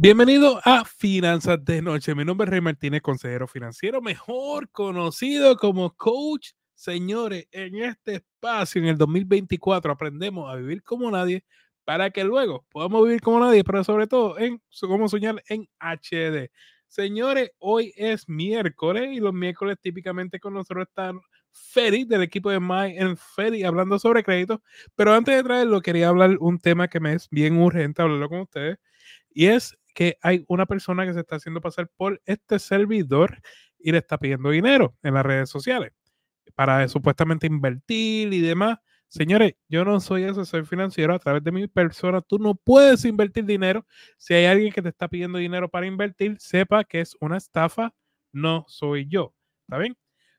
Bienvenido a Finanzas de Noche. Mi nombre es Rey Martínez, consejero financiero, mejor conocido como coach. Señores, en este espacio, en el 2024, aprendemos a vivir como nadie para que luego podamos vivir como nadie, pero sobre todo en cómo soñar en HD. Señores, hoy es miércoles y los miércoles típicamente con nosotros están Ferry del equipo de My en Ferry hablando sobre crédito. Pero antes de traerlo, quería hablar un tema que me es bien urgente hablarlo con ustedes y es que hay una persona que se está haciendo pasar por este servidor y le está pidiendo dinero en las redes sociales para supuestamente invertir y demás. Señores, yo no soy asesor financiero. A través de mi persona, tú no puedes invertir dinero. Si hay alguien que te está pidiendo dinero para invertir, sepa que es una estafa. No soy yo. ¿Está bien?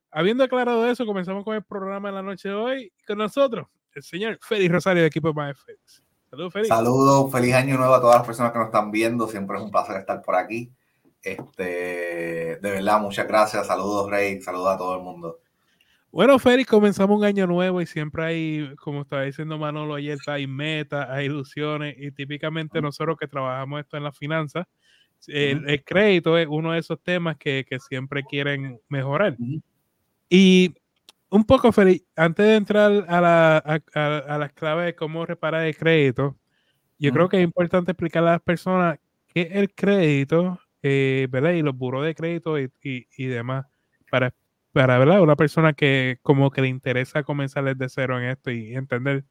Habiendo aclarado eso, comenzamos con el programa de la noche de hoy. Con nosotros, el señor Félix Rosario, de equipo de MyFX. Saludos, feliz. Saludos, feliz año nuevo a todas las personas que nos están viendo. Siempre es un placer estar por aquí. Este, de verdad, muchas gracias. Saludos, Rey. Saludos a todo el mundo. Bueno, Félix, comenzamos un año nuevo y siempre hay, como estaba diciendo Manolo ayer, hay metas, hay ilusiones y típicamente nosotros que trabajamos esto en las finanzas, el, crédito es uno de esos temas que, que siempre quieren mejorar. Y un poco, Feli, antes de entrar a, la, a, las claves de cómo reparar el crédito, yo creo que es importante explicarle a las personas qué es el crédito, eh, ¿verdad? Y los buros de crédito y, y, demás, para, para, ¿verdad? Una persona que como que le interesa comenzar desde cero en esto y entender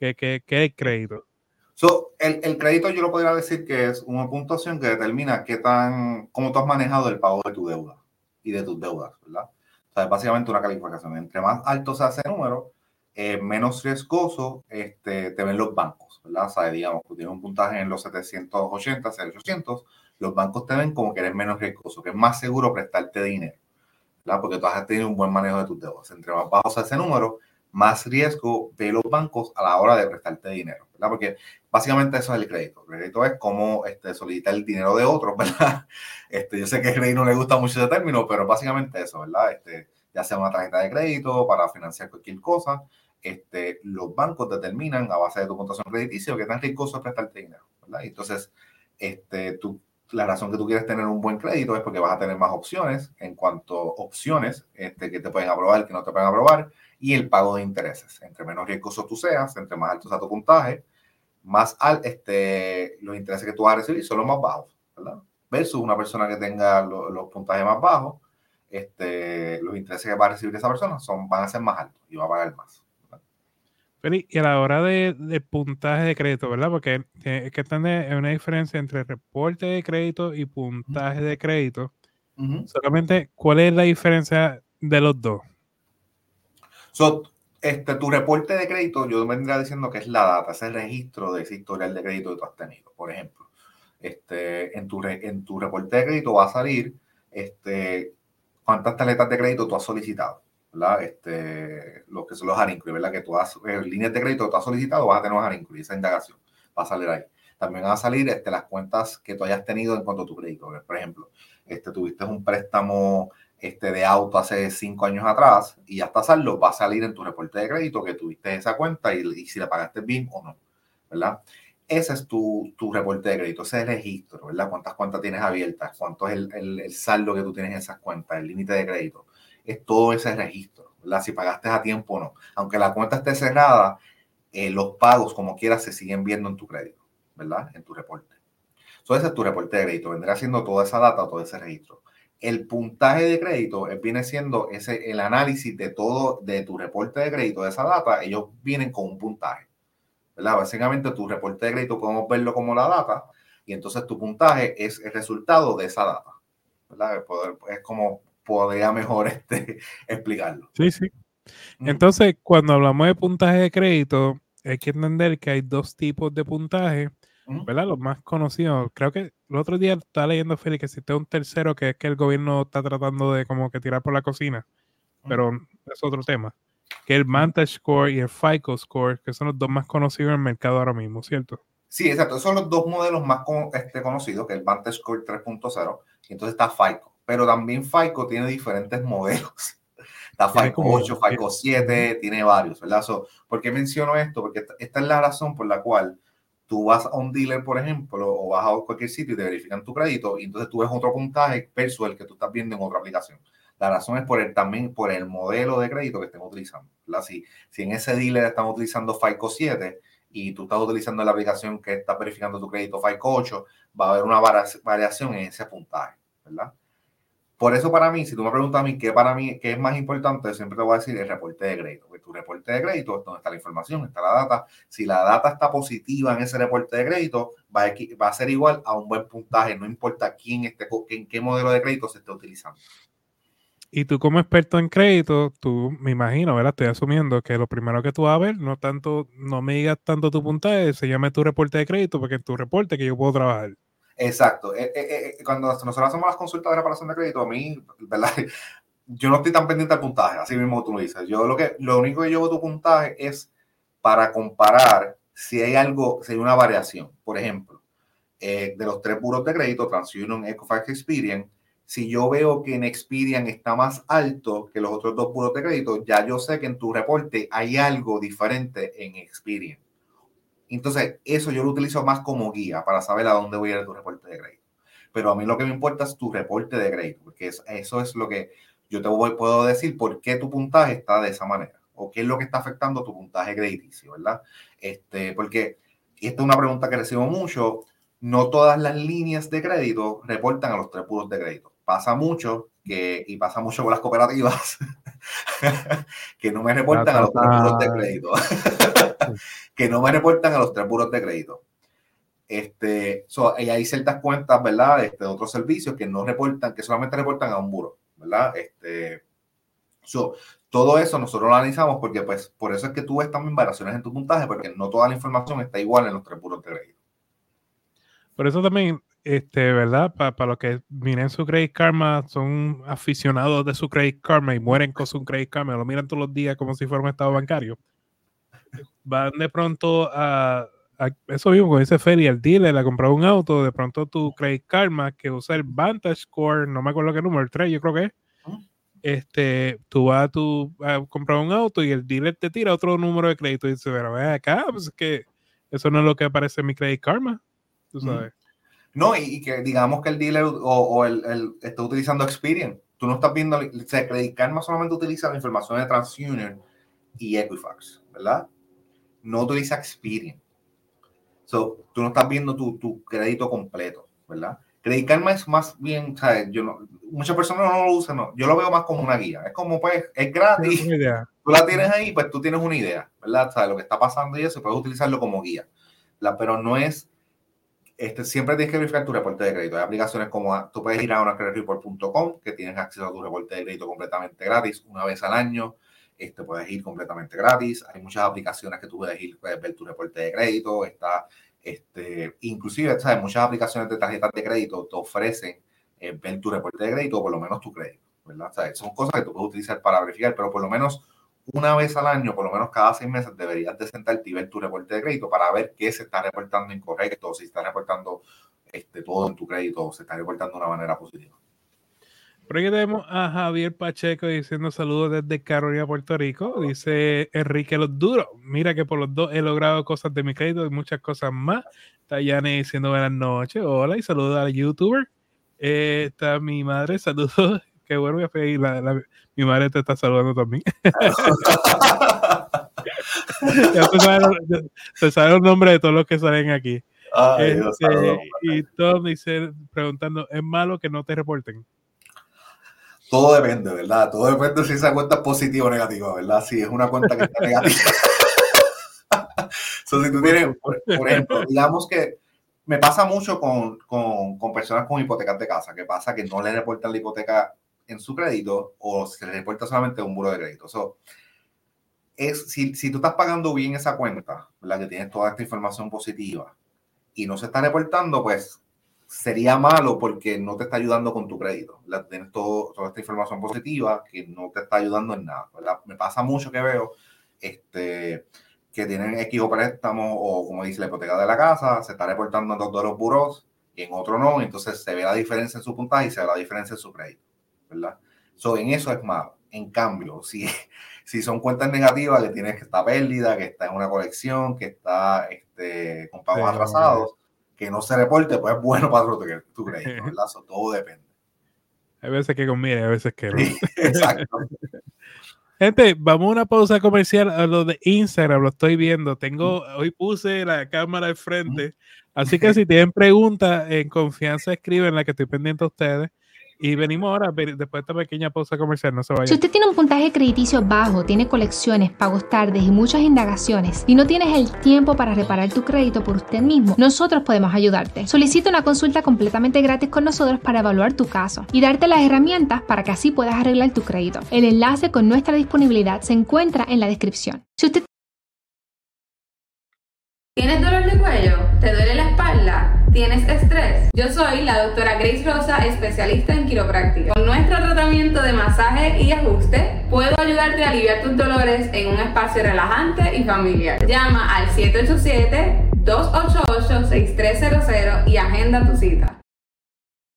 qué, qué, qué es el crédito. So, el, el, crédito yo lo podría decir que es una puntuación que determina qué tan, cómo tú has manejado el pago de tu deuda y de tus deudas, ¿verdad? O sea, es básicamente una calificación. Entre más alto se hace el número, eh, menos riesgoso este, te ven los bancos, ¿verdad? O sea, digamos, tú tienes un puntaje en los 780, 800, los bancos te ven como que eres menos riesgoso, que es más seguro prestarte dinero, ¿verdad? Porque tú has tenido un buen manejo de tus deudas. Entre más bajo sea ese número, más riesgo ve los bancos a la hora de prestarte dinero, ¿verdad? Porque básicamente eso es el crédito. El crédito es como este, solicitar el dinero de otros, ¿verdad? Este, yo sé que a Rey no le gusta mucho ese término, pero básicamente eso, ¿verdad? Este, ya sea una tarjeta de crédito para financiar cualquier cosa, este, los bancos determinan a base de tu puntuación crediticia qué tan riesgoso es prestarte dinero, ¿verdad? Entonces, este, tú, la razón que tú quieres tener un buen crédito es porque vas a tener más opciones en cuanto a opciones este, que te pueden aprobar, que no te pueden aprobar, y el pago de intereses. Entre menos riesgoso tú seas, entre más alto sea tu puntaje, más al, este, los intereses que tú vas a recibir son los más bajos, ¿verdad? Versus una persona que tenga los puntajes más bajos, este, los intereses que va a recibir esa persona son, van a ser más altos y va a pagar más. Y a la hora de, puntaje de crédito, ¿verdad? Porque es que tener una diferencia entre reporte de crédito y puntaje de crédito. Solamente, ¿cuál es la diferencia de los dos? So, este, tu reporte de crédito, yo vendría diciendo que es la data, es el registro de ese historial de crédito que tú has tenido. Por ejemplo, este, en, tu, en tu reporte de crédito va a salir este, cuántas tarjetas de crédito tú has solicitado, ¿verdad? Este, lo que son los harincruis, ¿verdad? Que tú has, eh, líneas de crédito que tú has solicitado, vas a tener los harincruis, esa indagación va a salir ahí. También van a salir este, las cuentas que tú hayas tenido en cuanto a tu crédito. Por ejemplo, este, tuviste un préstamo este, de auto hace cinco años atrás y ya está saldo, va a salir en tu reporte de crédito que tuviste esa cuenta y, si la pagaste bien o no, ¿verdad? Ese es tu, tu, reporte de crédito, ese es el registro, ¿verdad? Cuántas cuentas tienes abiertas, cuánto es el, el, saldo que tú tienes en esas cuentas, el límite de crédito. Es todo ese registro, ¿verdad? Si pagaste a tiempo o no. Aunque la cuenta esté cerrada, eh, los pagos, como quieras, se siguen viendo en tu crédito, ¿verdad? En tu reporte. Entonces, ese es tu reporte de crédito. Vendrá siendo toda esa data, todo ese registro el puntaje de crédito viene siendo ese, el análisis de todo, de tu reporte de crédito, de esa data, ellos vienen con un puntaje. ¿verdad? Básicamente tu reporte de crédito podemos verlo como la data y entonces tu puntaje es el resultado de esa data. ¿verdad? Es como podría mejor este, explicarlo. Sí, sí. Entonces, cuando hablamos de puntaje de crédito, hay que entender que hay dos tipos de puntaje ¿verdad? Los más conocidos. Creo que el otro día estaba leyendo, Félix, que existe un tercero que es que el gobierno está tratando de como que tirar por la cocina, pero es otro tema. Que el Vantage Score y el FICO Score, que son los dos más conocidos en el mercado ahora mismo, ¿cierto? Sí, exacto. son los dos modelos más este, conocidos, que el Vantage Score 3.0 y entonces está FICO. Pero también FICO tiene diferentes modelos. Está FICO 8, FICO 7, tiene varios, ¿verdad? ¿Por qué menciono esto? Porque esta es la razón por la cual tú vas a un dealer, por ejemplo, o vas a cualquier sitio y te verifican tu crédito y entonces tú ves otro puntaje versus el que tú estás viendo en otra aplicación. La razón es por el, también por el modelo de crédito que estén utilizando. Si, si en ese dealer están utilizando FICO 7 y tú estás utilizando la aplicación que está verificando tu crédito FICO 8, va a haber una variación en ese puntaje, ¿verdad? Por eso para mí, si tú me preguntas a mí qué para mí qué es más importante, siempre te voy a decir el reporte de crédito. Porque tu reporte de crédito es donde está la información, está la data. Si la data está positiva en ese reporte de crédito, va a, ser igual a un buen puntaje, no importa quién esté, en qué modelo de crédito se esté utilizando. Y tú como experto en crédito, tú me imagino, ¿verdad? Estoy asumiendo que lo primero que tú vas a ver, no tanto, no me digas tanto tu puntaje, se llame tu reporte de crédito, porque es tu reporte que yo puedo trabajar. Exacto. Eh, eh, eh, cuando nosotros hacemos las consultas de reparación de crédito, a mí, ¿verdad? Yo no estoy tan pendiente al puntaje, así mismo tú lo dices. Yo lo que, lo único que veo tu puntaje es para comparar si hay algo, si hay una variación. Por ejemplo, de los tres buros de crédito, TransUnion, Equifax, Experian, si yo veo que en Experian está más alto que los otros dos buros de crédito, ya yo sé que en tu reporte hay algo diferente en Experian. Entonces, eso yo lo utilizo más como guía para saber a dónde voy a ir tu reporte de crédito. Pero a mí lo que me importa es tu reporte de crédito, porque eso es lo que yo te voy, puedo decir por qué tu puntaje está de esa manera o qué es lo que está afectando tu puntaje crediticio, ¿verdad? Este, porque, esta es una pregunta que recibo mucho, no todas las líneas de crédito reportan a los tres puros de crédito. Pasa mucho que, y pasa mucho con las cooperativas, que no me reportan a los tres puros de crédito. que no me reportan a los tres buros de crédito. Este, y hay ciertas cuentas, ¿verdad? Este, de otros servicios que no reportan, que solamente reportan a un buro, ¿verdad? Este, todo eso nosotros lo analizamos porque, pues, por eso es que tú ves también variaciones en tu puntaje, porque no toda la información está igual en los tres buros de crédito. Por eso también, este, ¿verdad? Para los que miren su Credit Karma, son aficionados de su Credit Karma y mueren con su Credit Karma, lo miran todos los días como si fuera un estado bancario van de pronto a, eso mismo, con ese feria, el dealer a comprar un auto, de pronto tu Credit Karma, que usa el Vantage Score, no me acuerdo qué número, el 3, yo creo que es. Este, tú vas a, tu, a comprar un auto y el dealer te tira otro número de crédito y dice, pero ve acá, pues es que eso no es lo que aparece en mi Credit Karma, tú sabes. No, y, que digamos que el dealer o, el, el, está utilizando Experian. Tú no estás viendo, o sea, Credit Karma solamente utiliza la información de TransUnion y Equifax, ¿verdad? no utiliza Experian. So, tú no estás viendo tu, tu crédito completo, ¿verdad? Credit Karma es más bien, ¿sabes? Yo no, muchas personas no lo usan, no. yo lo veo más como una guía. Es como, pues, es gratis. Tú la tienes ahí, pues tú tienes una idea, ¿verdad? ¿Sabes? Lo que está pasando y eso, puedes utilizarlo como guía. La, pero no es, este, siempre tienes que verificar tu reporte de crédito. Hay aplicaciones como, tú puedes ir a una que tienes acceso a tu reporte de crédito completamente gratis una vez al año este, puedes ir completamente gratis. Hay muchas aplicaciones que tú puedes ir, puedes ver tu reporte de crédito, está, este, inclusive, ¿sabes? Muchas aplicaciones de tarjetas de crédito te ofrecen eh, ver tu reporte de crédito o por lo menos tu crédito, ¿verdad? Son cosas que tú puedes utilizar para verificar, pero por lo menos una vez al año, por lo menos cada seis meses, deberías de sentarte y ver tu reporte de crédito para ver qué se está reportando incorrecto, si está reportando este, todo en tu crédito, o se está reportando de una manera positiva. Por aquí tenemos a Javier Pacheco diciendo saludos desde Carolina, Puerto Rico. Dice Enrique Los Duros. Mira que por los dos he logrado cosas de mi crédito y muchas cosas más. Tayane diciendo buenas noches. Hola y saludos al youtuber. Eh, está mi madre. Saludos. Qué bueno, mi madre te está saludando también. ya te sabes, los nombres de todos los que salen aquí. Este, y todos dicen preguntando, ¿es malo que no te reporten? Todo depende, ¿verdad? Todo depende si esa cuenta es positiva o negativa, ¿verdad? Si es una cuenta que está negativa. so, si tú tienes, por, ejemplo, digamos que me pasa mucho con, con, con, personas con hipotecas de casa, que pasa que no le reportan la hipoteca en su crédito o se le reporta solamente un buro de crédito. So, es, si, si tú estás pagando bien esa cuenta, ¿verdad? Que tienes toda esta información positiva y no se está reportando, pues sería malo porque no te está ayudando con tu crédito. Tienes todo, toda esta información positiva que no te está ayudando en nada. Me pasa mucho que veo este, que tienen X o préstamo o como dice la hipoteca de la casa, se está reportando en dos de los buros y en otro no. Entonces se ve la diferencia en su puntaje y se ve la diferencia en su crédito. ¿Verdad? So, en eso es malo. En cambio, si, si son cuentas negativas que tienes que estar pérdida, que está en una colección, que está este, con pagos atrasados, que no se reporte, pues es bueno para tu, crédito, ¿verdad? todo depende. Hay veces que conviene, hay veces que no. exacto. Gente, vamos a una pausa comercial a lo de Instagram, lo estoy viendo. Tengo, hoy puse la cámara al frente, así que si tienen preguntas, en confianza escriben la que estoy pendiente a ustedes. Y venimos ahora, después de esta pequeña pausa comercial, no se vaya. Si usted tiene un puntaje crediticio bajo, tiene colecciones, pagos tardes y muchas indagaciones, y no tienes el tiempo para reparar tu crédito por usted mismo, nosotros podemos ayudarte. Solicita una consulta completamente gratis con nosotros para evaluar tu caso y darte las herramientas para que así puedas arreglar tu crédito. El enlace con nuestra disponibilidad se encuentra en la descripción. Si usted ¿Tienes dolor de cuello? ¿Te duele la espalda? ¿Tienes estrés? Yo soy la doctora Grace Rosa, especialista en quiropráctica. Con nuestro tratamiento de masaje y ajuste, puedo ayudarte a aliviar tus dolores en un espacio relajante y familiar. Llama al 787-288-6300 y agenda tu cita.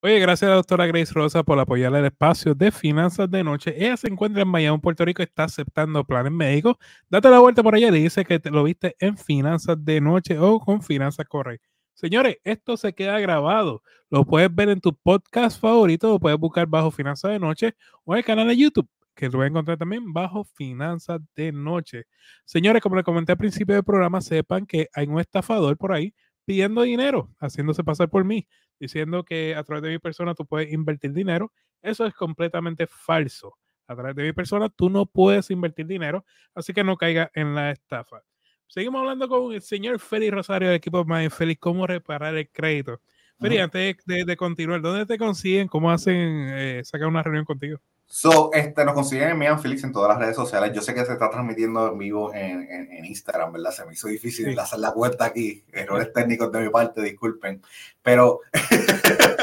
Oye, gracias a la doctora Grace Rosa por apoyar el espacio de finanzas de noche. Ella se encuentra en Miami, Puerto Rico, está aceptando planes médicos. Date la vuelta por allá y dice que te lo viste en finanzas de noche o con finanzas correctas. Señores, esto se queda grabado. Lo puedes ver en tu podcast favorito, lo puedes buscar bajo Finanzas de Noche o en el canal de YouTube, que lo voy a encontrar también bajo Finanzas de Noche. Señores, como les comenté al principio del programa, sepan que hay un estafador por ahí pidiendo dinero, haciéndose pasar por mí diciendo que a través de mi persona tú puedes invertir dinero. Eso es completamente falso. A través de mi persona tú no puedes invertir dinero, así que no caiga en la estafa. Seguimos hablando con el señor Félix Rosario del equipo Mind Félix, cómo reparar el crédito. Félix, antes de, continuar, ¿dónde te consiguen? ¿Cómo hacen eh, sacar una reunión contigo? So, este, nos consiguen en Mian Felix en todas las redes sociales. Yo sé que se está transmitiendo en vivo en, en, Instagram, ¿verdad? Se me hizo difícil hacer la vuelta aquí. Errores técnicos de mi parte, disculpen. Pero,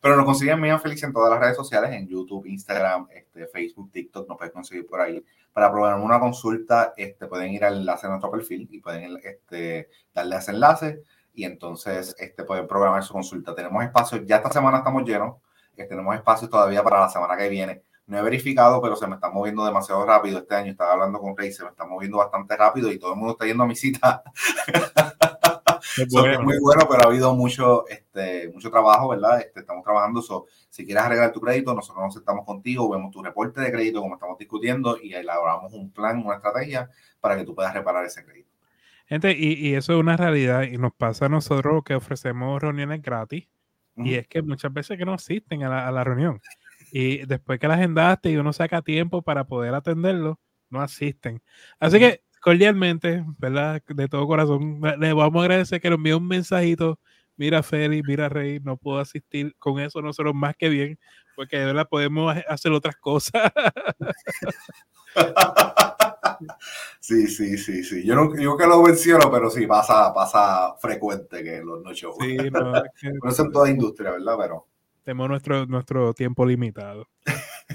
pero nos consiguen en Mian Felix en todas las redes sociales, en YouTube, Instagram, este, Facebook, TikTok, nos pueden conseguir por ahí. Para programar una consulta, este, pueden ir al enlace de nuestro perfil y pueden este, darle a ese enlace y entonces este, pueden programar su consulta. Tenemos espacios, ya esta semana estamos llenos que tenemos espacio todavía para la semana que viene. No he verificado, pero se me está moviendo demasiado rápido este año. Estaba hablando con Rey, se me está moviendo bastante rápido y todo el mundo está yendo a mi cita. Es, muy bueno, pero ha habido mucho, este, mucho trabajo, ¿verdad? Este, estamos trabajando. So, si quieres arreglar tu crédito, nosotros nos sentamos contigo, vemos tu reporte de crédito, como estamos discutiendo, y elaboramos un plan, una estrategia para que tú puedas reparar ese crédito. Gente, y, y eso es una realidad y nos pasa a nosotros que ofrecemos reuniones gratis y es que muchas veces que no asisten a la, reunión. Y después que la agendaste y uno saca tiempo para poder atenderlo, no asisten. Así que cordialmente, ¿verdad? De todo corazón, le vamos a agradecer que nos envíe un mensajito. Mira, Feli, mira, Rey, no puedo asistir. Con eso nosotros más que bien, porque de verdad podemos hacer otras cosas. Sí, sí, sí, sí. Yo no yo que lo menciono, pero sí pasa, pasa frecuente que los no shows. Sí, no, es en toda industria, ¿verdad? Pero tenemos nuestro, nuestro tiempo limitado.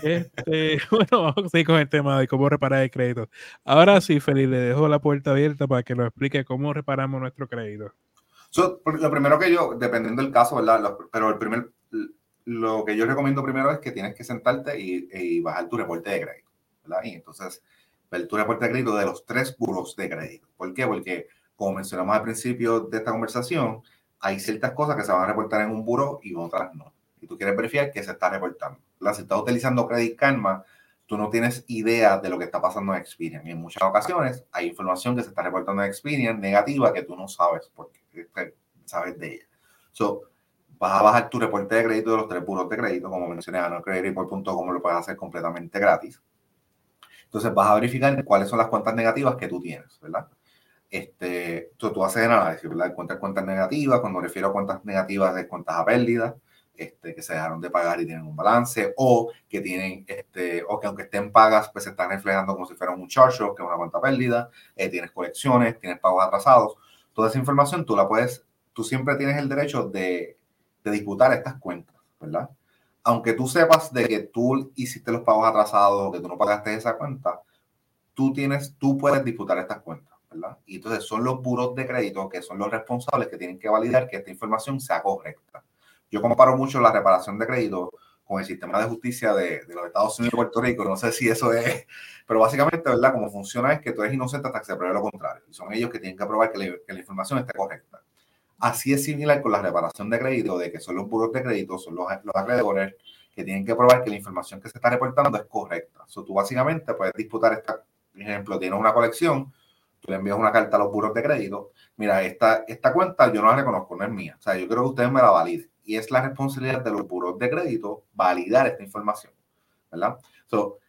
Este, bueno, vamos a seguir con el tema de cómo reparar el crédito. Ahora sí, Felipe, le dejo la puerta abierta para que nos explique cómo reparamos nuestro crédito. lo primero que yo, dependiendo del caso, ¿verdad? pero el primer, lo que yo recomiendo primero es que tienes que sentarte y, y bajar tu reporte de crédito, ¿verdad? Y entonces tu reporte de crédito de los tres buros de crédito. ¿Por qué? Porque, como mencionamos al principio de esta conversación, hay ciertas cosas que se van a reportar en un buro y otras no. Y tú quieres verificar que se está reportando. La, si estás utilizando Credit Karma, tú no tienes idea de lo que está pasando en Experian. Y en muchas ocasiones hay información que se está reportando en Experian negativa que tú no sabes porque sabes de ella. So, vas a bajar tu reporte de crédito de los tres buros de crédito, como mencioné, a como lo puedes hacer completamente gratis. Entonces vas a verificar cuáles son las cuentas negativas que tú tienes, ¿verdad? Este, tú, tú haces el análisis, ¿verdad? Cuentas, cuentas negativas, cuando me refiero a cuentas negativas de cuentas a pérdida, este, que se dejaron de pagar y tienen un balance, o que tienen, este, o que aunque estén pagas, pues se están reflejando como si fuera un charge que es una cuenta pérdida, eh, tienes colecciones, tienes pagos atrasados, toda esa información tú la puedes, tú siempre tienes el derecho de, de disputar estas cuentas, ¿verdad? aunque tú sepas de que tú hiciste los pagos atrasados que tú no pagaste esa cuenta, tú tienes, tú puedes disputar estas cuentas, ¿verdad? Y entonces son los buros de crédito que son los responsables que tienen que validar que esta información sea correcta. Yo comparo mucho la reparación de crédito con el sistema de justicia de, los Estados Unidos y Puerto Rico. No sé si eso es, pero básicamente, ¿verdad? Como funciona es que tú eres inocente hasta que se pruebe lo contrario. Y son ellos que tienen que probar que, la información esté correcta. Así es similar con la reparación de crédito, de que son los buros de crédito, son los, los acreedores que tienen que probar que la información que se está reportando es correcta. So, tú básicamente puedes disputar esta, por ejemplo, tienes una colección, tú le envías una carta a los buros de crédito, mira, esta, esta cuenta yo no la reconozco, no es mía. O sea, yo creo que ustedes me la validen y es la responsabilidad de los buros de crédito validar esta información, ¿verdad? So,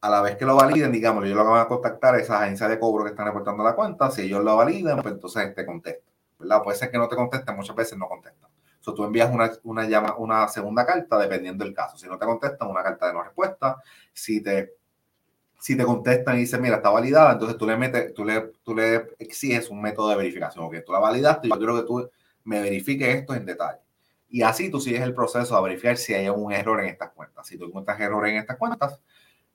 a la vez que lo validen, digamos, yo lo van a contactar a esa agencia de cobro que están reportando la cuenta, si ellos lo validan, pues entonces te contesta, ¿verdad? Puede ser que no te conteste, muchas veces no contestan. So, tú envías una, una, llama, una segunda carta dependiendo del caso. Si no te contestan, una carta de no respuesta. Si te, si te contestan y dicen, mira, está validada, entonces tú le metes, tú le, tú le exiges un método de verificación. Ok, tú la validaste, yo quiero que tú me verifiques esto en detalle. Y así tú sigues el proceso a verificar si hay un error en estas cuentas. Si tú encuentras error en estas cuentas,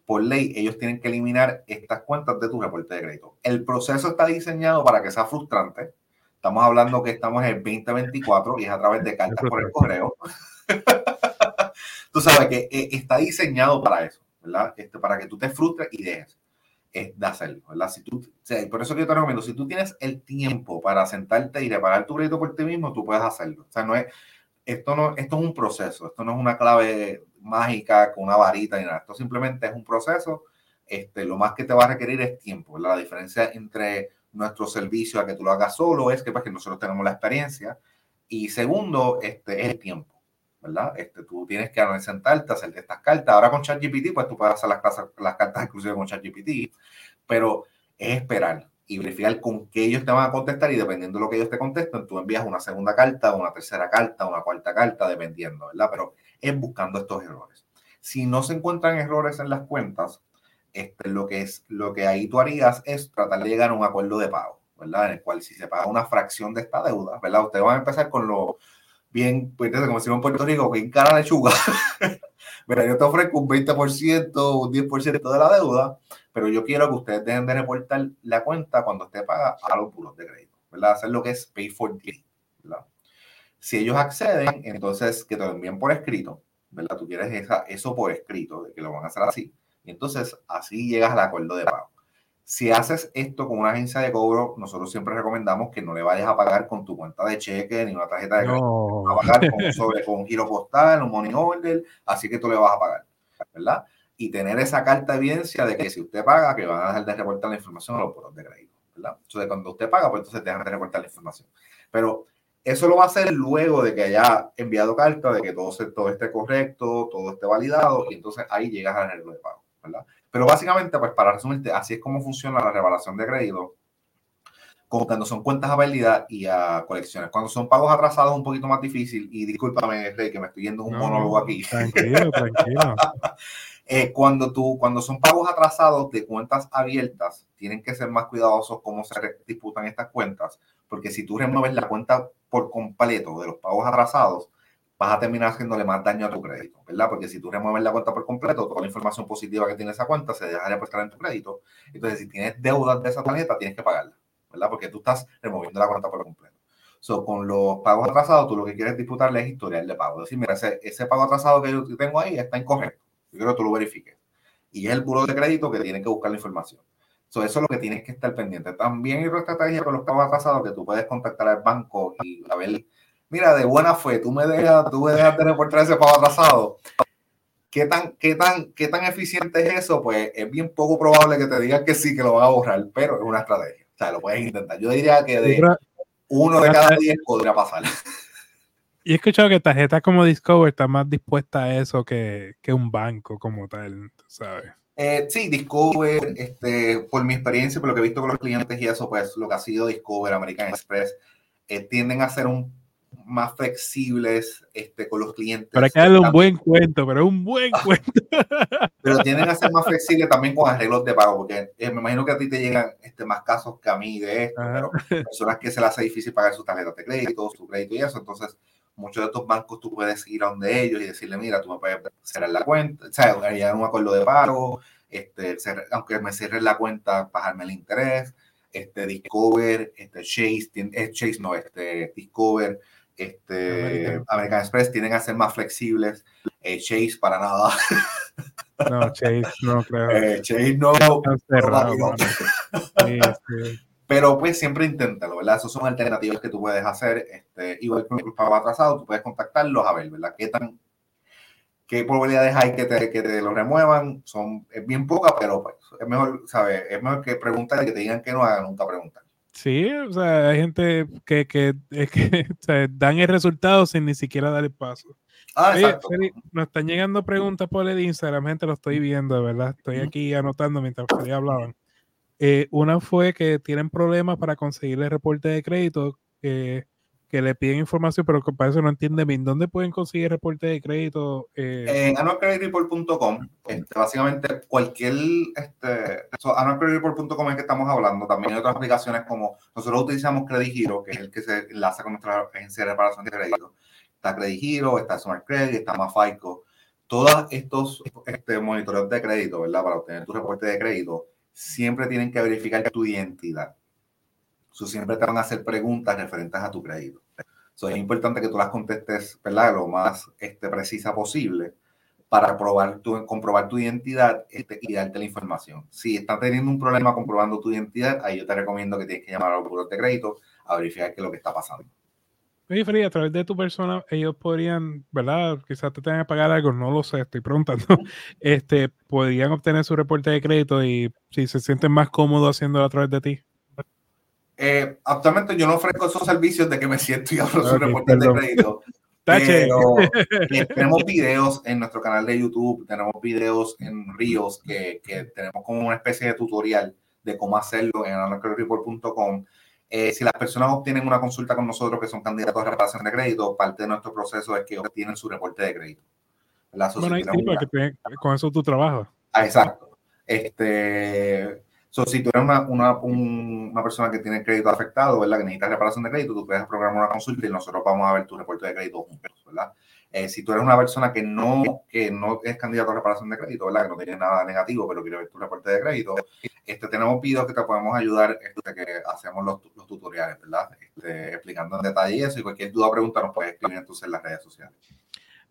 por ley, ellos tienen que eliminar estas cuentas de tu reporte de crédito. El proceso está diseñado para que sea frustrante. Estamos hablando que estamos en el 2024 y es a través de cartas por el correo. tú sabes que eh, está diseñado para eso, ¿verdad? Este, para que tú te frustres y dejes de hacerlo, ¿verdad? Si tú, por eso que yo te recomiendo, si tú tienes el tiempo para sentarte y reparar tu crédito por ti mismo, tú puedes hacerlo. O sea, no es, esto, no, esto es un proceso, esto no es una clave mágica con una varita ni nada, esto simplemente es un proceso, este, lo más que te va a requerir es tiempo, la diferencia entre nuestro servicio a que tú lo hagas solo es que, pues, que nosotros tenemos la experiencia y segundo, este, es el tiempo. ¿verdad? Este, tú tienes que sentarte, hacer estas cartas. Ahora con ChatGPT, pues tú puedes hacer las, las cartas exclusivas con ChatGPT, pero es esperar y verificar con qué ellos te van a contestar y dependiendo de lo que ellos te contesten, tú envías una segunda carta, una tercera carta, una cuarta carta, dependiendo, ¿verdad? Pero es buscando estos errores. Si no se encuentran errores en las cuentas, este, lo, que es, lo que ahí tú harías es tratar de llegar a un acuerdo de pago, ¿verdad? En el cual si se paga una fracción de esta deuda, ¿verdad? Ustedes van a empezar con lo bien, pues, como decimos en Puerto Rico, que en cara de chuga. Mira, yo te ofrezco un 20%, un 10% de la deuda, pero yo quiero que ustedes dejen de reportar la cuenta cuando usted paga a los puros de crédito, ¿verdad? Hacer lo que es pay for deal, ¿verdad? Si ellos acceden, entonces que te lo envíen por escrito, ¿verdad? Tú quieres esa, eso por escrito, de que lo van a hacer así. Y entonces así llegas al acuerdo de pago. Si haces esto con una agencia de cobro, nosotros siempre recomendamos que no le vayas a pagar con tu cuenta de cheque ni una tarjeta de. No. A pagar con, sobre, con un giro postal, un money order, así que tú le vas a pagar, ¿verdad? Y tener esa carta de evidencia de que si usted paga, que van a dejar de reportar la información a los puros de crédito, ¿verdad? Entonces, cuando usted paga, pues entonces dejan de reportar la información. Pero eso lo va a hacer luego de que haya enviado carta, de que todo, todo esté correcto, todo esté validado, y entonces ahí llegas al arreglo de pago, ¿verdad? Pero básicamente, pues para resumirte, así es como funciona la revelación de crédito cuando son cuentas a pérdida y a colecciones. Cuando son pagos atrasados es un poquito más difícil, y discúlpame, Rey, que me estoy yendo un monólogo aquí. Tranquilo, tranquilo. eh, cuando, tú, cuando son pagos atrasados de cuentas abiertas, tienen que ser más cuidadosos cómo se disputan estas cuentas, porque si tú remueves la cuenta por completo de los pagos atrasados, vas a terminar haciéndole más daño a tu crédito, ¿verdad? Porque si tú remueves la cuenta por completo, toda la información positiva que tiene esa cuenta se deja de en tu crédito. Entonces, si tienes deudas de esa tarjeta, tienes que pagarla, ¿verdad? Porque tú estás removiendo la cuenta por completo. So, con los pagos atrasados, tú lo que quieres disputarle es historial de pago. Decir, mira, ese, ese pago atrasado que yo tengo ahí está incorrecto. Yo quiero que tú lo verifiques. Y es el buro de crédito que tiene que buscar la información. So, eso es lo que tienes que estar pendiente. También hay otra estrategia con los pagos atrasados que tú puedes contactar al banco y a ver mira, de buena fe, tú me dejas, tú me dejas de reportar ese pago atrasado. ¿Qué tan, qué, tan, ¿Qué tan eficiente es eso? Pues es bien poco probable que te digan que sí, que lo van a borrar, pero es una estrategia. O sea, lo puedes intentar. Yo diría que de uno de cada diez podría pasar. Y he escuchado que tarjetas como Discover está más dispuesta a eso que, que un banco como tal, ¿sabes? Eh, sí, Discover, este, por mi experiencia, por lo que he visto con los clientes y eso, pues lo que ha sido Discover, American Express, eh, tienden a ser un más flexibles este, con los clientes. Para que darle un buen cuento, pero un buen cuento. pero tienden a ser más flexibles también con arreglos de pago, porque eh, me imagino que a ti te llegan este, más casos que a mí de esto, pero personas que se les hace difícil pagar sus tarjetas de crédito, su crédito y eso, entonces muchos de estos bancos tú puedes ir a donde ellos y decirle, mira, tú me puedes cerrar la cuenta, o sea, haría un acuerdo de pago, este, aunque me cierres la cuenta, bajarme el interés, este, Discover, este, Chase, eh, Chase no, este, Discover, este, American. Express tienen a ser más flexibles. Eh, Chase para nada. No, Chase no creo. Eh, Chase no. Cerrado, no, sí, sí. Pero pues siempre inténtalo, ¿verdad? Esas son alternativas que tú puedes hacer. Este, igual con el pago atrasado, tú puedes contactarlos a ver, ¿verdad? ¿Qué tan qué probabilidades hay que te, que te lo remuevan? Son es bien pocas, pero pues, es mejor, ¿sabes? Es mejor que preguntar y que te digan que no hagan nunca preguntar. Sí, o sea, hay gente que, que, es que o sea, dan el resultado sin ni siquiera dar el paso. Ah, Oye. Feli, nos están llegando preguntas por el Instagram, gente, lo estoy viendo, verdad. Estoy aquí anotando mientras ustedes hablaban. Eh, una fue que tienen problemas para conseguir el reporte de crédito, eh, que le piden información, pero que parece que no entienden bien. ¿Dónde pueden conseguir el reporte de crédito? Eh, En annualcreditreport.com, este, básicamente cualquier, este, so, annualcreditreport.com es que estamos hablando, también hay otras aplicaciones como, nosotros utilizamos Credit Hero, que es el que se enlaza con nuestra agencia de reparación de crédito. Está Credit Hero, está Smart Credit, está Mafaico. Todos estos este, monitoreos de crédito, ¿verdad? Para obtener tu reporte de crédito, siempre tienen que verificar tu identidad. So, siempre te van a hacer preguntas referentes a tu crédito. So, es importante que tú las contestes, ¿verdad? Lo más este, precisa posible para probar tu, comprobar tu identidad este, y darte la información. Si estás teniendo un problema comprobando tu identidad, ahí yo te recomiendo que tienes que llamar a los buros de crédito a verificar qué es lo que está pasando. Oye, Freddy, a través de tu persona, ellos podrían, ¿verdad? Quizás te tengan que pagar algo, no lo sé, estoy preguntando. Este, podrían obtener su reporte de crédito y si se sienten más cómodos haciéndolo a través de ti. Eh, actualmente yo no ofrezco esos servicios de que me siento y abro su Ok, reporte de crédito. Pero eh, tenemos videos en nuestro canal de YouTube, tenemos videos en Reels que, que tenemos como una especie de tutorial de cómo hacerlo en anacreditreport.com. Eh, si las personas obtienen una consulta con nosotros que son candidatos a reparación de crédito, parte de nuestro proceso es que obtienen su reporte de crédito. si Bueno, porque te- con eso tú trabajas. Ah, exacto. Este, so, si tú eres una, una, un- una persona que tiene crédito afectado, ¿verdad? Que necesita reparación de crédito, tú puedes programar una consulta y nosotros vamos a ver tu reporte de crédito juntos, ¿verdad? Eh, si tú eres una persona que no, que no es candidato a reparación de crédito, ¿verdad? Que no tiene nada negativo, pero quiere ver tu reporte de crédito, este, tenemos videos que te podemos ayudar, este, que hacemos los, los tutoriales, ¿verdad? Este, explicando en detalle eso y cualquier duda o pregunta nos puedes escribir entonces en las redes sociales.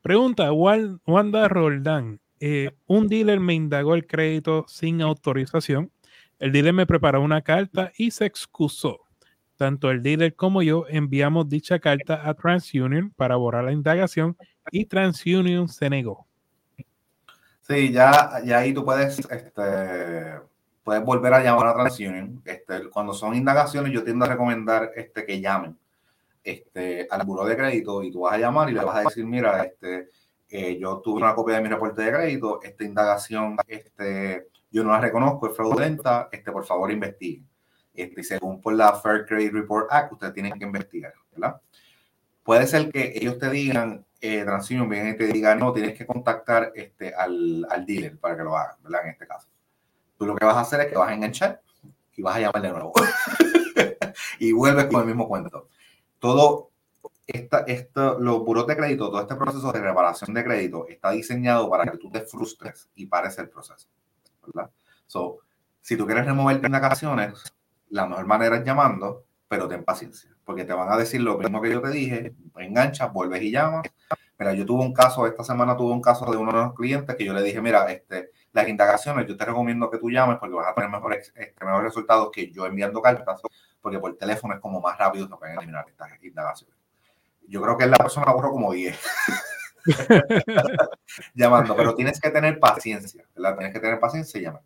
Pregunta, Wan- Wanda Roldán. eh, un dealer me indagó el crédito sin autorización. El dealer me preparó una carta y se excusó. Tanto el dealer como yo enviamos dicha carta a TransUnion para borrar la indagación y TransUnion se negó. Sí, ya, ya ahí tú puedes, este, puedes volver a llamar a TransUnion. Este, cuando son indagaciones, yo tiendo a recomendar este, que llamen este, al buró de crédito y tú vas a llamar y le vas a decir, mira, este, eh, yo tuve una copia de mi reporte de crédito, esta indagación, este, yo no la reconozco, es fraudulenta, este, por favor investigue. Este, según por la Fair Credit Report Act, ustedes tienen que investigar, ¿verdad? Puede ser que ellos te digan, eh, TransUnion viene y te diga, no, tienes que contactar este, al, al dealer para que lo hagan, ¿verdad? En este caso. Tú lo que vas a hacer es que vas a enganchar y vas a llamar de nuevo. y vuelves con el mismo cuento. Todo, esta, esta, los buros de crédito, todo este proceso de reparación de crédito está diseñado para que tú te frustres y pares el proceso, ¿verdad? So, si tú quieres remover indagaciones, la mejor manera es llamando, pero ten paciencia, porque te van a decir lo mismo que yo te dije, enganchas, vuelves y llamas. Mira, yo tuve un caso, esta semana tuve un caso de uno de los clientes que yo le dije, mira, este, las indagaciones, yo te recomiendo que tú llames porque vas a tener mejores, este, mejores resultados que yo enviando cartas, porque por teléfono es como más rápido se pueden eliminar estas indagaciones. Yo creo que la persona borró como 10 llamando, pero tienes que tener paciencia, ¿verdad? Tienes que tener paciencia y llamar.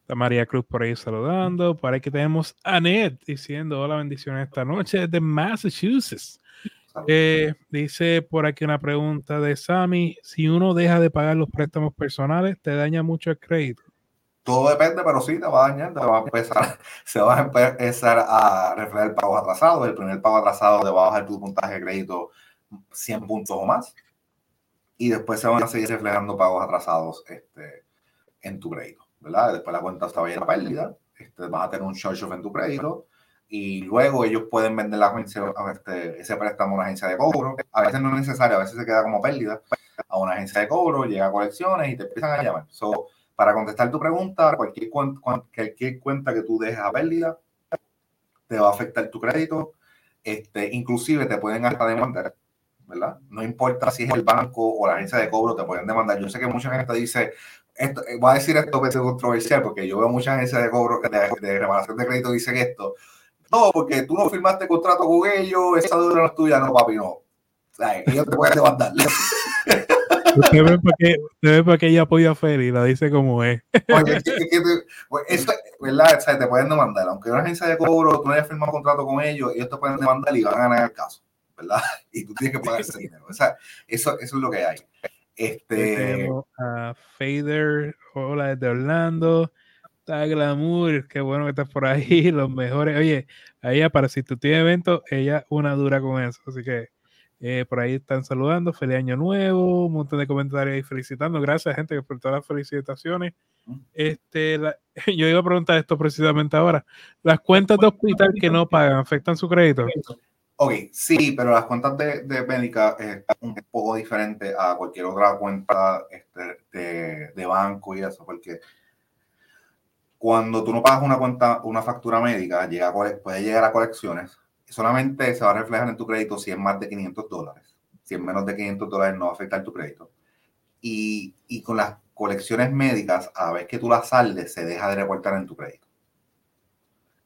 Está María Cruz por ahí saludando. Por ahí que tenemos a Ned diciendo hola bendiciones esta noche de Massachusetts. Eh, dice por aquí una pregunta de Sammy. Si uno deja de pagar los préstamos personales, ¿te daña mucho el crédito? Todo depende, pero sí te va a dañar, te va a empezar, se va a empezar a reflejar pagos atrasados. El primer pago atrasado te va a bajar tu puntaje de crédito 100 puntos o más. Y después se van a seguir reflejando pagos atrasados este, en tu crédito, ¿verdad? Después la cuenta está bien a pérdida, este, vas a tener un charge-off en tu crédito y luego ellos pueden vender la este, ese préstamo a una agencia de cobro. A veces no es necesario, a veces se queda como pérdida a una agencia de cobro, llega a colecciones y te empiezan a llamar. So, para contestar tu pregunta, cualquier, cualquier cuenta que tú dejes a pérdida te va a afectar tu crédito. Este, inclusive te pueden hasta demandar, ¿verdad? No importa si es el banco o la agencia de cobro, te pueden demandar. Yo sé que mucha gente dice, esto, eh, voy a decir esto que es controversial, porque yo veo muchas agencias de cobro, de, de reparación de crédito dicen esto. No, porque tú no firmaste contrato con ellos, esa deuda no es tuya, no, papi, no. O sea, ellos te pueden demandar. Usted ve por qué, usted ella apoya a Feli, la dice como es. Oye, es que, es que te, pues, eso, ¿verdad? O sea, te pueden demandar. Aunque una agencia de cobro, tú no hayas firmado contrato con ellos, ellos te pueden demandar y van a ganar el caso, ¿verdad? Y tú tienes que pagar ese dinero. O sea, eso, eso es lo que hay. Este. A Fader, hola desde Orlando. Está Glamour, qué bueno que estás por ahí, los mejores. Oye, ahí para si tú tienes evento, ella una dura con eso, así que eh, por ahí están saludando, feliz año nuevo, un montón de comentarios ahí felicitando. Gracias, gente, por todas las felicitaciones. Este, la, yo iba a preguntar esto precisamente ahora. ¿Las cuentas de hospital que no pagan afectan su crédito? Ok, sí, pero las cuentas de, de médica es un poco diferente a cualquier otra cuenta este, de, banco y eso, porque cuando tú no pagas una cuenta, una factura médica, llega puede llegar a colecciones solamente se va a reflejar en tu crédito si es más de 500 dólares. Si es menos de 500 dólares no va a afectar tu crédito. Y, y con las colecciones médicas, a vez que tú las saldes, se deja de reportar en tu crédito.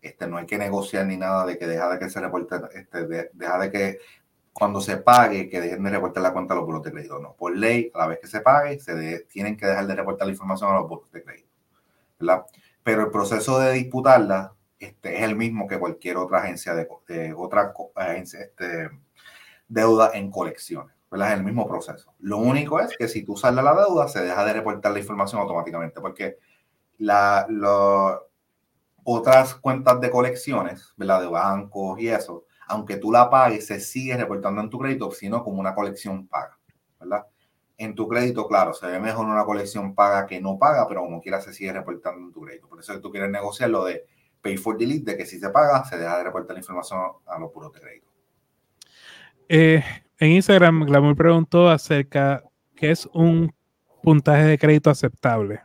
Este, no hay que negociar ni nada de que deja de que se reporte, este, de, deja de que cuando se pague, que dejen de reportar la cuenta a los buros de crédito. No, por ley, a la vez que se pague, se tienen que dejar de reportar la información a los buros de crédito. ¿verdad? Pero el proceso de disputarla este, es el mismo que cualquier otra agencia de, otra agencia, este, deuda en colecciones. Es el mismo proceso. Lo único es que si tú sales la deuda, se deja de reportar la información automáticamente, porque la, lo, otras cuentas de colecciones, ¿verdad? de bancos y eso, aunque tú la pagues, se sigue reportando en tu crédito, sino como una colección paga. ¿verdad? En tu crédito, claro, se ve mejor una colección paga que no paga, pero como quiera se sigue reportando en tu crédito. Por eso tú quieres negociar lo de pay for delete, de que si se paga, se deja de reportar la información a los puros de crédito. Eh, en Instagram, Glamour preguntó acerca qué es un puntaje de crédito aceptable.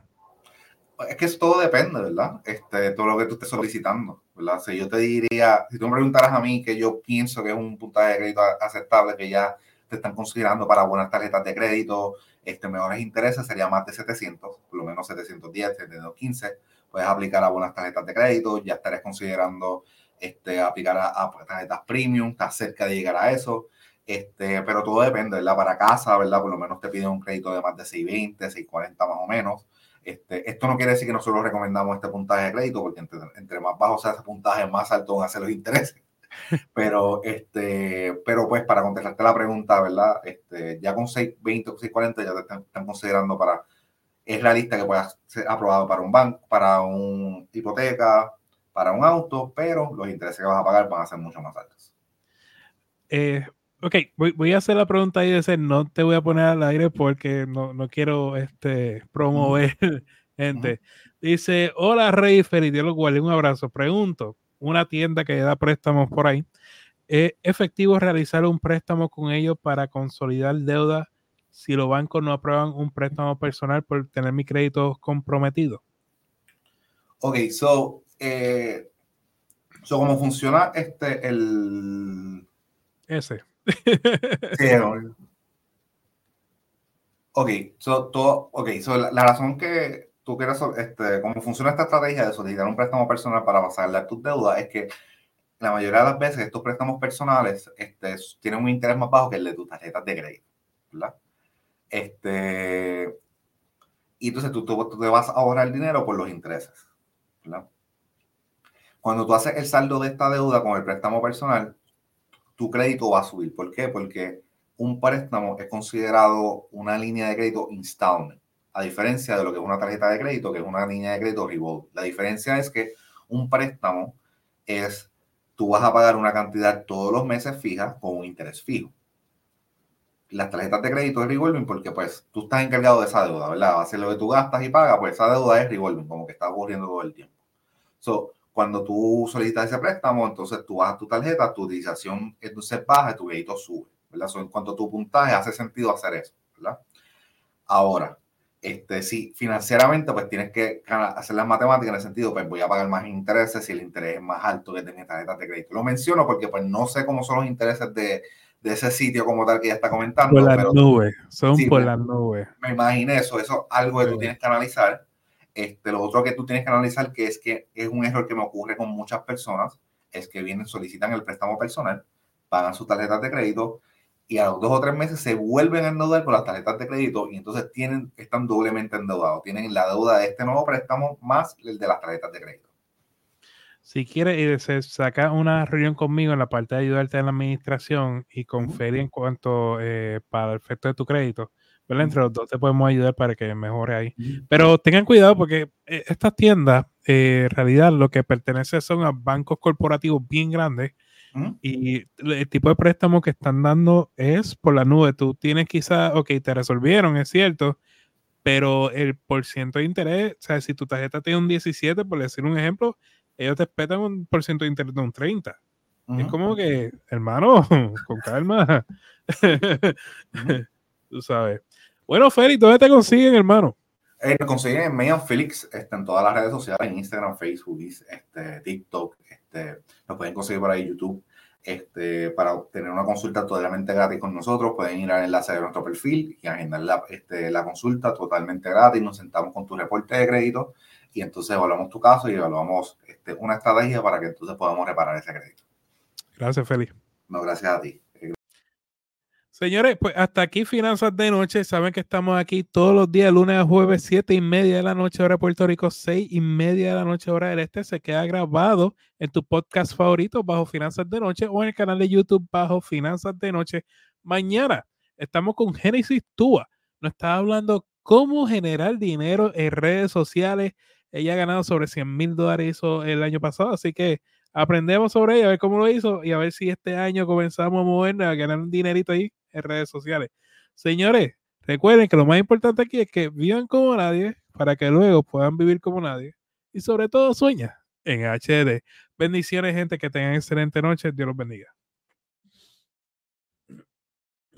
Es que eso todo depende, ¿verdad? Este, todo lo que tú estés solicitando, ¿verdad? Si yo te diría, si tú me preguntaras a mí que yo pienso que es un puntaje de crédito aceptable, que ya te están considerando para buenas tarjetas de crédito, este, mejores intereses, sería más de 700, por lo menos 710, 715 puedes aplicar a buenas tarjetas de crédito, ya estarás considerando este, aplicar a, a, tarjetas premium, estás cerca de llegar a eso, este, pero todo depende, ¿verdad? Para casa, ¿verdad? Por lo menos te piden un crédito de más de 620, 640 más o menos. Este, esto no quiere decir que nosotros recomendamos este puntaje de crédito, porque entre, entre más bajo sea ese puntaje, más alto van a ser los intereses. Pero, este, pero pues para contestarte la pregunta, ¿verdad? Este, ya con 620 o 640 ya te están, están considerando para es realista que pueda ser aprobado para un banco, para una hipoteca, para un auto, pero los intereses que vas a pagar van a ser mucho más altos. Eh, ok, voy, voy, a hacer la pregunta ahí de ser, no te voy a poner al aire porque no, no quiero este, promover uh -huh. gente. Dice, hola Rey, feliz día los guardias, un abrazo. Pregunto, una tienda que da préstamos por ahí, ¿es efectivo realizar un préstamo con ellos para consolidar deuda si los bancos no aprueban un préstamo personal por tener mi crédito comprometido? Ok, so, eh, so ¿cómo funciona este, el... Ese. Sí, ok, so, todo, okay, so la, la, razón que tú quieres, este, cómo funciona esta estrategia de solicitar un préstamo personal para pasarle a tus deudas es que la mayoría de las veces estos préstamos personales este, tienen un interés más bajo que el de tus tarjetas de crédito, ¿verdad? Este, y entonces tú, tú, tú, te vas a ahorrar dinero por los intereses. ¿verdad? Cuando tú haces el saldo de esta deuda con el préstamo personal, tu crédito va a subir. ¿Por qué? Porque un préstamo es considerado una línea de crédito installment, a diferencia de lo que es una tarjeta de crédito, que es una línea de crédito revolve. La diferencia es que un préstamo es, tú vas a pagar una cantidad todos los meses fija con un interés fijo las tarjetas de crédito es revolving porque pues tú estás encargado de esa deuda, ¿verdad? Va a ser lo que tú gastas y pagas, pues esa deuda es revolving, como que está ocurriendo todo el tiempo. So, cuando tú solicitas ese préstamo, entonces tú vas a tu tarjeta, tu utilización entonces baja y tu crédito sube, ¿verdad? So, en cuanto a tu puntaje, hace sentido hacer eso, ¿verdad? Ahora, Este, sí, financieramente, pues tienes que hacer las matemáticas en el sentido, pues voy a pagar más intereses si el interés es más alto que de mis tarjetas de crédito. Lo menciono porque pues no sé cómo son los intereses de, de ese sitio como tal que ya está comentando. Por las nubes, son por las nubes. Me imaginé eso, eso es algo que tú tienes que analizar. Este, lo otro que tú tienes que analizar, que es que es un error que me ocurre con muchas personas, es que vienen, solicitan el préstamo personal, pagan sus tarjetas de crédito, y a los dos o tres meses se vuelven a endeudar con las tarjetas de crédito y entonces tienen, están doblemente endeudados. Tienen la deuda de este nuevo préstamo más el de las tarjetas de crédito. Si quieres, se saca una reunión conmigo en la parte de ayudarte en la administración y con Feli en cuanto eh, para el efecto de tu crédito. Entre los dos te podemos ayudar para que mejore ahí. Pero tengan cuidado porque eh, estas tiendas, eh, en realidad, lo que pertenece son a bancos corporativos bien grandes y el tipo de préstamo que están dando es por la nube. Tú tienes quizás, ok, te resolvieron, es cierto, pero el porciento de interés, o sea, si tu tarjeta tiene un 17, por decir un ejemplo, ellos te esperan un porciento de interés de un 30. Es como que, hermano, con calma. Tú sabes. Bueno, Félix, ¿dónde te consiguen, hermano? Eh, me consiguen en Mayan Felix, este, en todas las redes sociales, en Instagram, Facebook, este, TikTok, este, nos pueden conseguir por ahí YouTube. Este, para obtener una consulta totalmente gratis con nosotros, pueden ir al enlace de nuestro perfil y agendar la, este, la consulta totalmente gratis. Nos sentamos con tu reporte de crédito y entonces evaluamos tu caso y evaluamos este, una estrategia para que entonces podamos reparar ese crédito. Gracias, Félix. No, gracias a ti. Señores, pues hasta aquí Finanzas de Noche. Saben que estamos aquí todos los días, lunes a jueves, siete y media de la noche, hora de Puerto Rico, seis y media de la noche, hora del este. Se queda grabado en tu podcast favorito bajo Finanzas de Noche o en el canal de YouTube bajo Finanzas de Noche. Mañana estamos con Genesis Tua. Nos está hablando cómo generar dinero en redes sociales. Ella ha ganado sobre 100 mil dólares el año pasado, así que aprendemos sobre ella, a ver cómo lo hizo y a ver si este año comenzamos a movernos, a ganar un dinerito ahí en redes sociales. Señores, recuerden que lo más importante aquí es que vivan como nadie para que luego puedan vivir como nadie y sobre todo sueña en HD. Bendiciones, gente, que tengan excelente noche. Dios los bendiga.